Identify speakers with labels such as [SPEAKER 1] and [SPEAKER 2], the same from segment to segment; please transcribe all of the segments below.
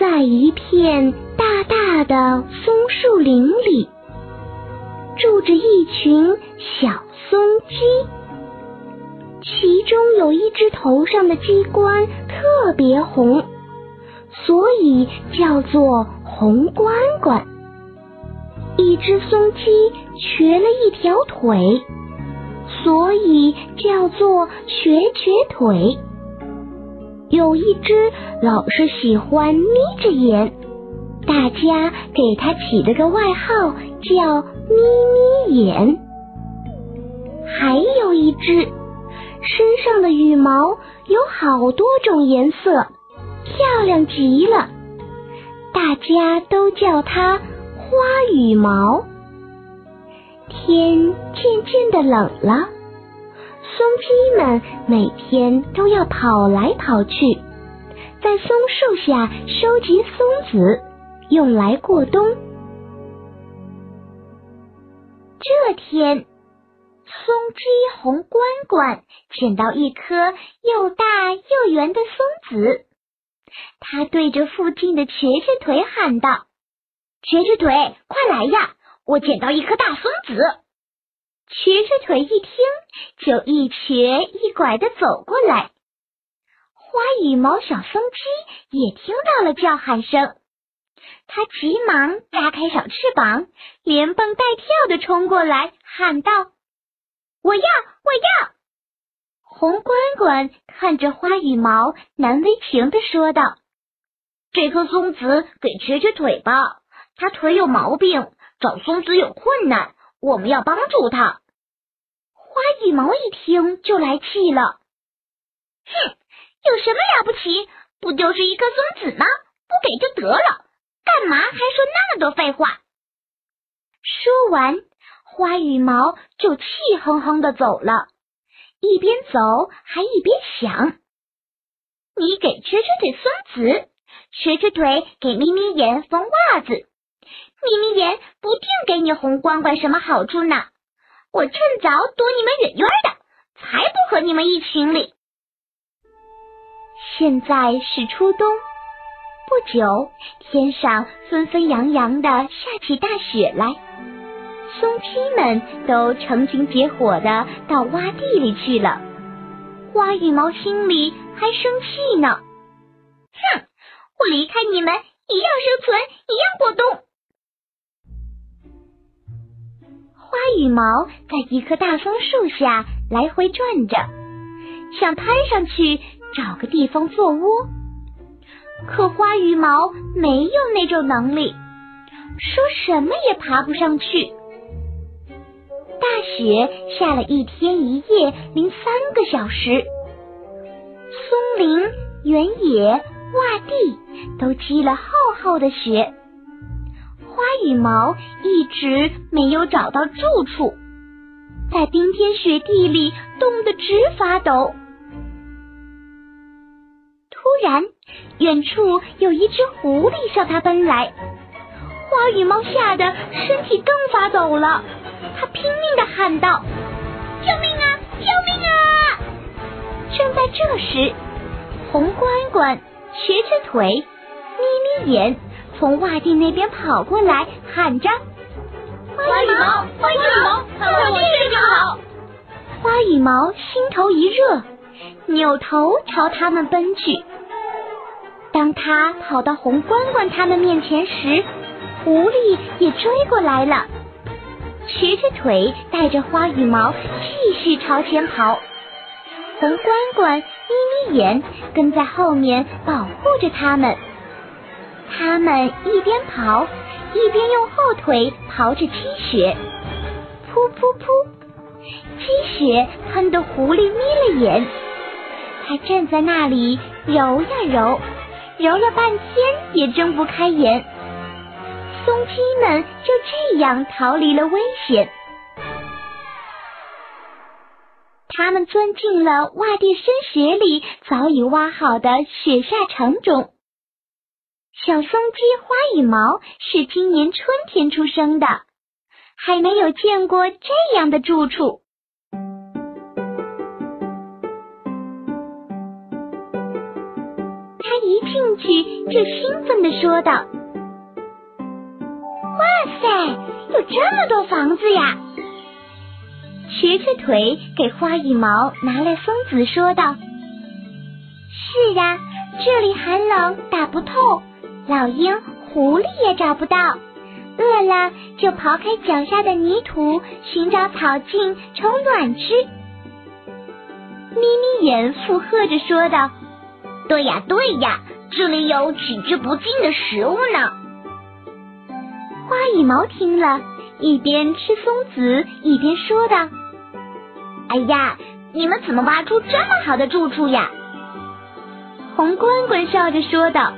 [SPEAKER 1] 在一片大大的松树林里，住着一群小松鸡。其中有一只头上的鸡冠特别红，所以叫做红冠冠。一只松鸡瘸了一条腿，所以叫做瘸瘸腿。有一只老是喜欢眯着眼，大家给它起了个外号叫“眯眯眼”。还有一只身上的羽毛有好多种颜色，漂亮极了，大家都叫它“花羽毛”。天渐渐的冷了。松鸡们每天都要跑来跑去，在松树下收集松子，用来过冬。这天，松鸡红冠冠捡到一颗又大又圆的松子，他对着附近的瘸瘸腿喊道：“瘸瘸腿，快来呀！我捡到一颗大松子。”瘸瘸腿一听，就一瘸一拐的走过来。花羽毛小松鸡也听到了叫喊声，它急忙张开小翅膀，连蹦带跳的冲过来，喊道：“我要，我要！”红滚滚看着花羽毛，难为情的说道：“
[SPEAKER 2] 这颗松子给瘸瘸腿吧，他腿有毛病，找松子有困难，我们要帮助他。”
[SPEAKER 1] 花羽毛一听就来气了，
[SPEAKER 3] 哼，有什么了不起？不就是一颗松子吗？不给就得了，干嘛还说那么多废话？
[SPEAKER 1] 说完，花羽毛就气哼哼的走了，一边走还一边想：
[SPEAKER 3] 你给瘸瘸腿松子，瘸瘸腿给眯眯眼缝袜子，眯眯眼不定给你红冠冠什么好处呢。我趁早躲你们远远的，才不和你们一群里。
[SPEAKER 1] 现在是初冬，不久天上纷纷扬扬的下起大雪来，松鸡们都成群结伙的到洼地里去了。花羽毛心里还生气呢，
[SPEAKER 3] 哼，我离开你们一样生存，一样过冬。
[SPEAKER 1] 花羽毛在一棵大松树下来回转着，想攀上去找个地方做窝，可花羽毛没有那种能力，说什么也爬不上去。大雪下了一天一夜零三个小时，松林、原野、洼地都积了厚厚的雪。花羽毛一直没有找到住处，在冰天雪地里冻得直发抖。突然，远处有一只狐狸向他奔来，花羽毛吓得身体更发抖了。他拼命的喊道：“
[SPEAKER 3] 救命啊！救命啊！”
[SPEAKER 1] 正在这时，红关关、瘸瘸腿、眯眯眼。从洼地那边跑过来，喊着：“
[SPEAKER 2] 花羽毛，花羽毛，看我这就好！”
[SPEAKER 1] 花羽毛心头一热，扭头朝他们奔去。当他跑到红关关他们面前时，狐狸也追过来了。瘸着腿带着花羽毛继续朝前跑，红关关眯眯眼跟在后面保护着他们。他们一边跑，一边用后腿刨着积雪，噗噗噗，积雪喷得狐狸眯了眼。他站在那里揉呀揉，揉了半天也睁不开眼。松鸡们就这样逃离了危险。他们钻进了洼地深雪里早已挖好的雪下城中。小松鸡花羽毛是今年春天出生的，还没有见过这样的住处。他一进去就兴奋地说道：“
[SPEAKER 3] 哇塞，有这么多房子呀！”
[SPEAKER 1] 瘸着腿给花羽毛拿来松子，说道：“是啊，这里寒冷，打不透。老鹰、狐狸也找不到，饿了就刨开脚下的泥土，寻找草茎充暖吃。”眯眯眼附和着说道：“
[SPEAKER 3] 对呀，对呀，这里有取之不尽的食物呢。”
[SPEAKER 1] 花羽毛听了一边吃松子，一边说道。
[SPEAKER 3] 哎呀，你们怎么挖出这么好的住处呀？
[SPEAKER 1] 红滚滚笑着说道：“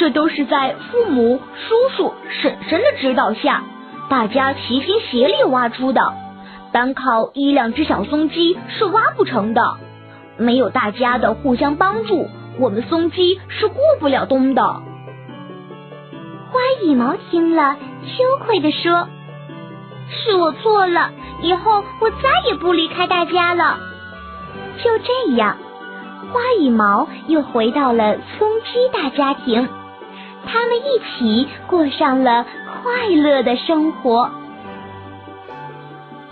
[SPEAKER 4] 这都是在父母、叔叔、婶婶的指导下，大家齐心协力挖出的。单靠一两只小松鸡是挖不成的，没有大家的互相帮助，我们松鸡是过不了冬的。”
[SPEAKER 1] 花羽毛听了，羞愧的说：“
[SPEAKER 3] 是我错了。”以后我再也不离开大家了。
[SPEAKER 1] 就这样，花羽毛又回到了松鸡大家庭，他们一起过上了快乐的生活。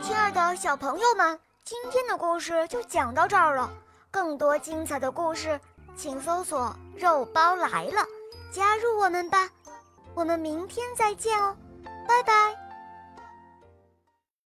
[SPEAKER 5] 亲爱的小朋友们，今天的故事就讲到这儿了。更多精彩的故事，请搜索“肉包来了”，加入我们吧。我们明天再见哦，拜拜。